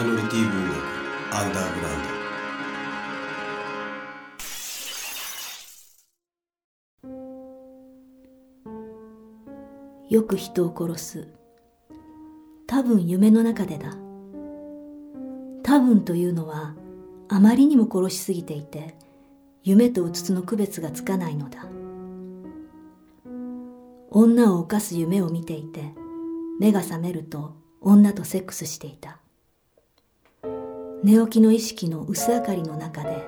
イノリティ文学アンダーグラウンド。よく人を殺す。多分夢の中でだ。多分というのはあまりにも殺しすぎていて夢とうつつの区別がつかないのだ。女を犯す夢を見ていて目が覚めると女とセックスしていた。寝起きの意識の薄明かりの中で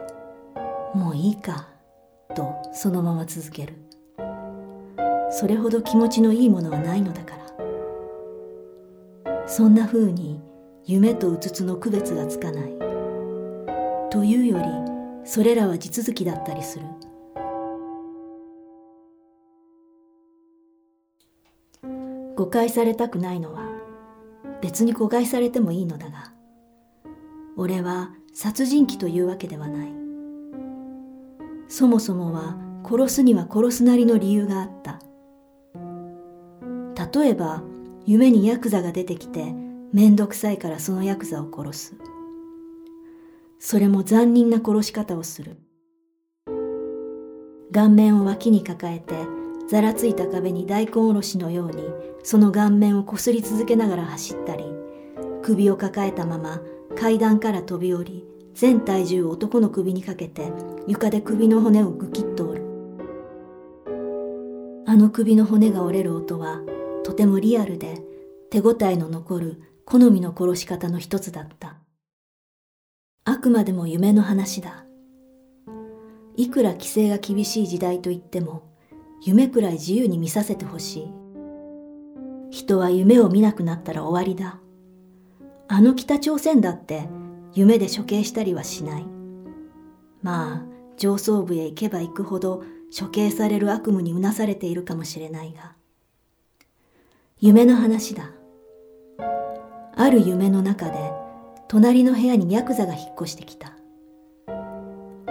もういいかとそのまま続ける。それほど気持ちのいいものはないのだから。そんなふうに夢とうつつの区別がつかない。というよりそれらは地続きだったりする。誤解されたくないのは別に誤解されてもいいのだが俺は殺人鬼というわけではない。そもそもは殺すには殺すなりの理由があった。例えば夢にヤクザが出てきてめんどくさいからそのヤクザを殺す。それも残忍な殺し方をする。顔面を脇に抱えてざらついた壁に大根おろしのようにその顔面をこすり続けながら走ったり首を抱えたまま階段から飛び降り全体重を男の首にかけて床で首の骨をぐきっと折る。あの首の骨が折れる音はとてもリアルで手応えの残る好みの殺し方の一つだった。あくまでも夢の話だ。いくら規制が厳しい時代といっても夢くらい自由に見させてほしい。人は夢を見なくなったら終わりだ。あの北朝鮮だって夢で処刑したりはしない。まあ上層部へ行けば行くほど処刑される悪夢にうなされているかもしれないが夢の話だ。ある夢の中で隣の部屋にヤクザが引っ越してきた。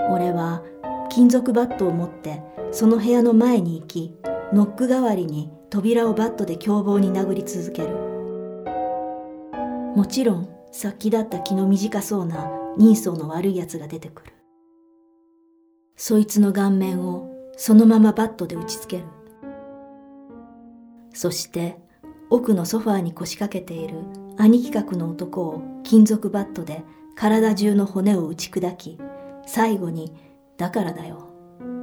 俺は金属バットを持ってその部屋の前に行きノック代わりに扉をバットで凶暴に殴り続ける。もちろんさっきだった気の短そうな人相の悪い奴が出てくる。そいつの顔面をそのままバットで打ちつける。そして奥のソファーに腰掛けている兄貴格の男を金属バットで体中の骨を打ち砕き最後に「だからだよ」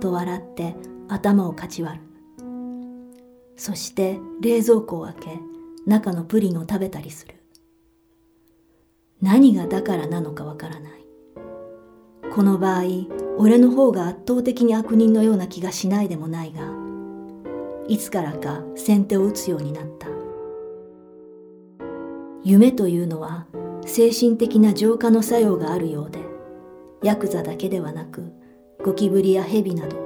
と笑って頭をかち割る。そして冷蔵庫を開け中のプリンを食べたりする。何がだからなのかわからない。この場合俺の方が圧倒的に悪人のような気がしないでもないがいつからか先手を打つようになった。夢というのは精神的な浄化の作用があるようでヤクザだけではなくゴキブリやヘビなど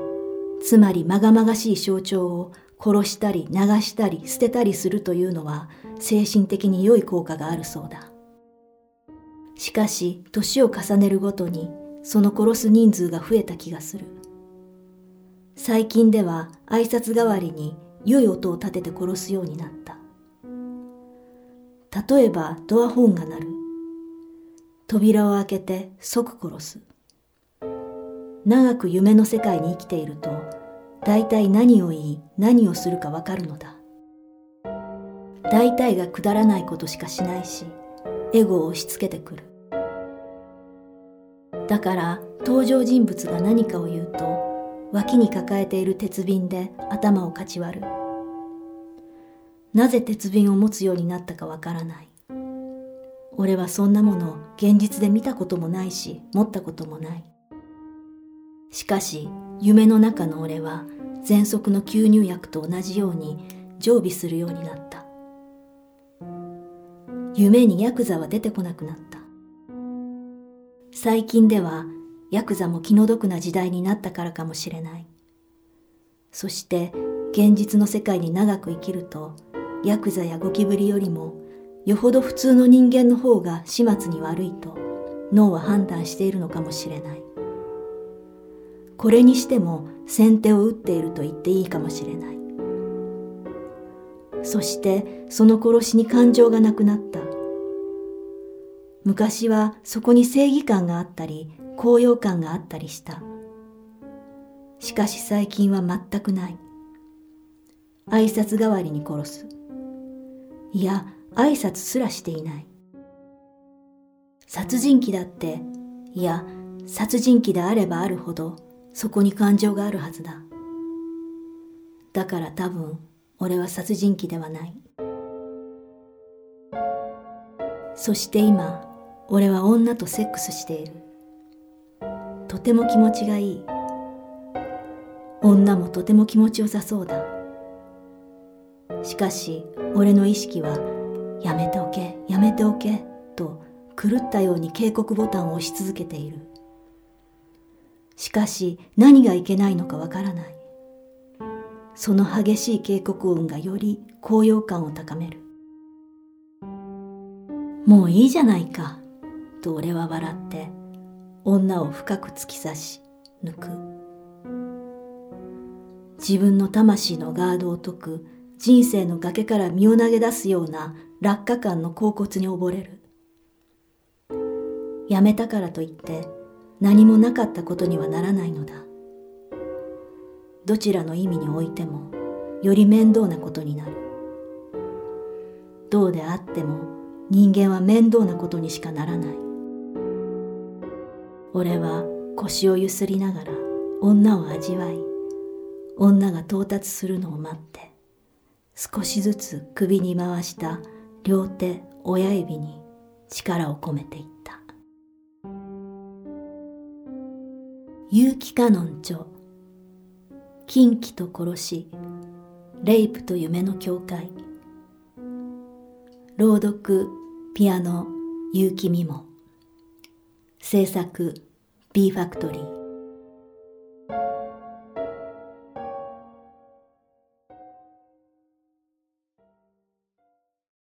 つまりまがまがしい象徴を殺したり流したり捨てたりするというのは精神的に良い効果があるそうだ。しかし年を重ねるごとにその殺す人数が増えた気がする。最近では挨拶代わりに良い音を立てて殺すようになった。例えばドアホンが鳴る。扉を開けて即殺す。長く夢の世界に生きていると大体何を言い何をするかわかるのだ。大体がくだらないことしかしないしエゴを押し付けてくる。だから登場人物が何かを言うと脇に抱えている鉄瓶で頭をかち割る。なぜ鉄瓶を持つようになったかわからない。俺はそんなもの現実で見たこともないし持ったこともない。しかし夢の中の俺は喘息の吸入薬と同じように常備するようになった。夢にヤクザは出てこなくなった。最近ではヤクザも気の毒な時代になったからかもしれない。そして現実の世界に長く生きるとヤクザやゴキブリよりもよほど普通の人間の方が始末に悪いと脳は判断しているのかもしれない。これにしても先手を打っていると言っていいかもしれない。そしてその殺しに感情がなくなった。昔はそこに正義感があったり高揚感があったりした。しかし最近は全くない。挨拶代わりに殺す。いや挨拶すらしていない。殺人鬼だっていや殺人鬼であればあるほどそこに感情があるはずだ。だから多分俺は殺人鬼ではない。そして今俺は女とセックスしている。とても気持ちがいい。女もとても気持ちよさそうだ。しかし俺の意識はやめておけやめておけと狂ったように警告ボタンを押し続けている。しかし何がいけないのかわからない。その激しい警告音がより高揚感を高める。もういいじゃないか。と俺は笑って女を深く突き刺し抜く。自分の魂のガードを解く人生の崖から身を投げ出すような落下感の甲骨に溺れる。やめたからといって何もなかったことにはならないのだ。どちらの意味においてもより面倒なことになる。どうであっても人間は面倒なことにしかならない。俺は腰をゆすりながら女を味わい女が到達するのを待って少しずつ首に回した両手親指に力を込めていった。結城カノン著近畿と殺しレイプと夢の境界。朗読ピアノ結城美も制作 B ファクトリー。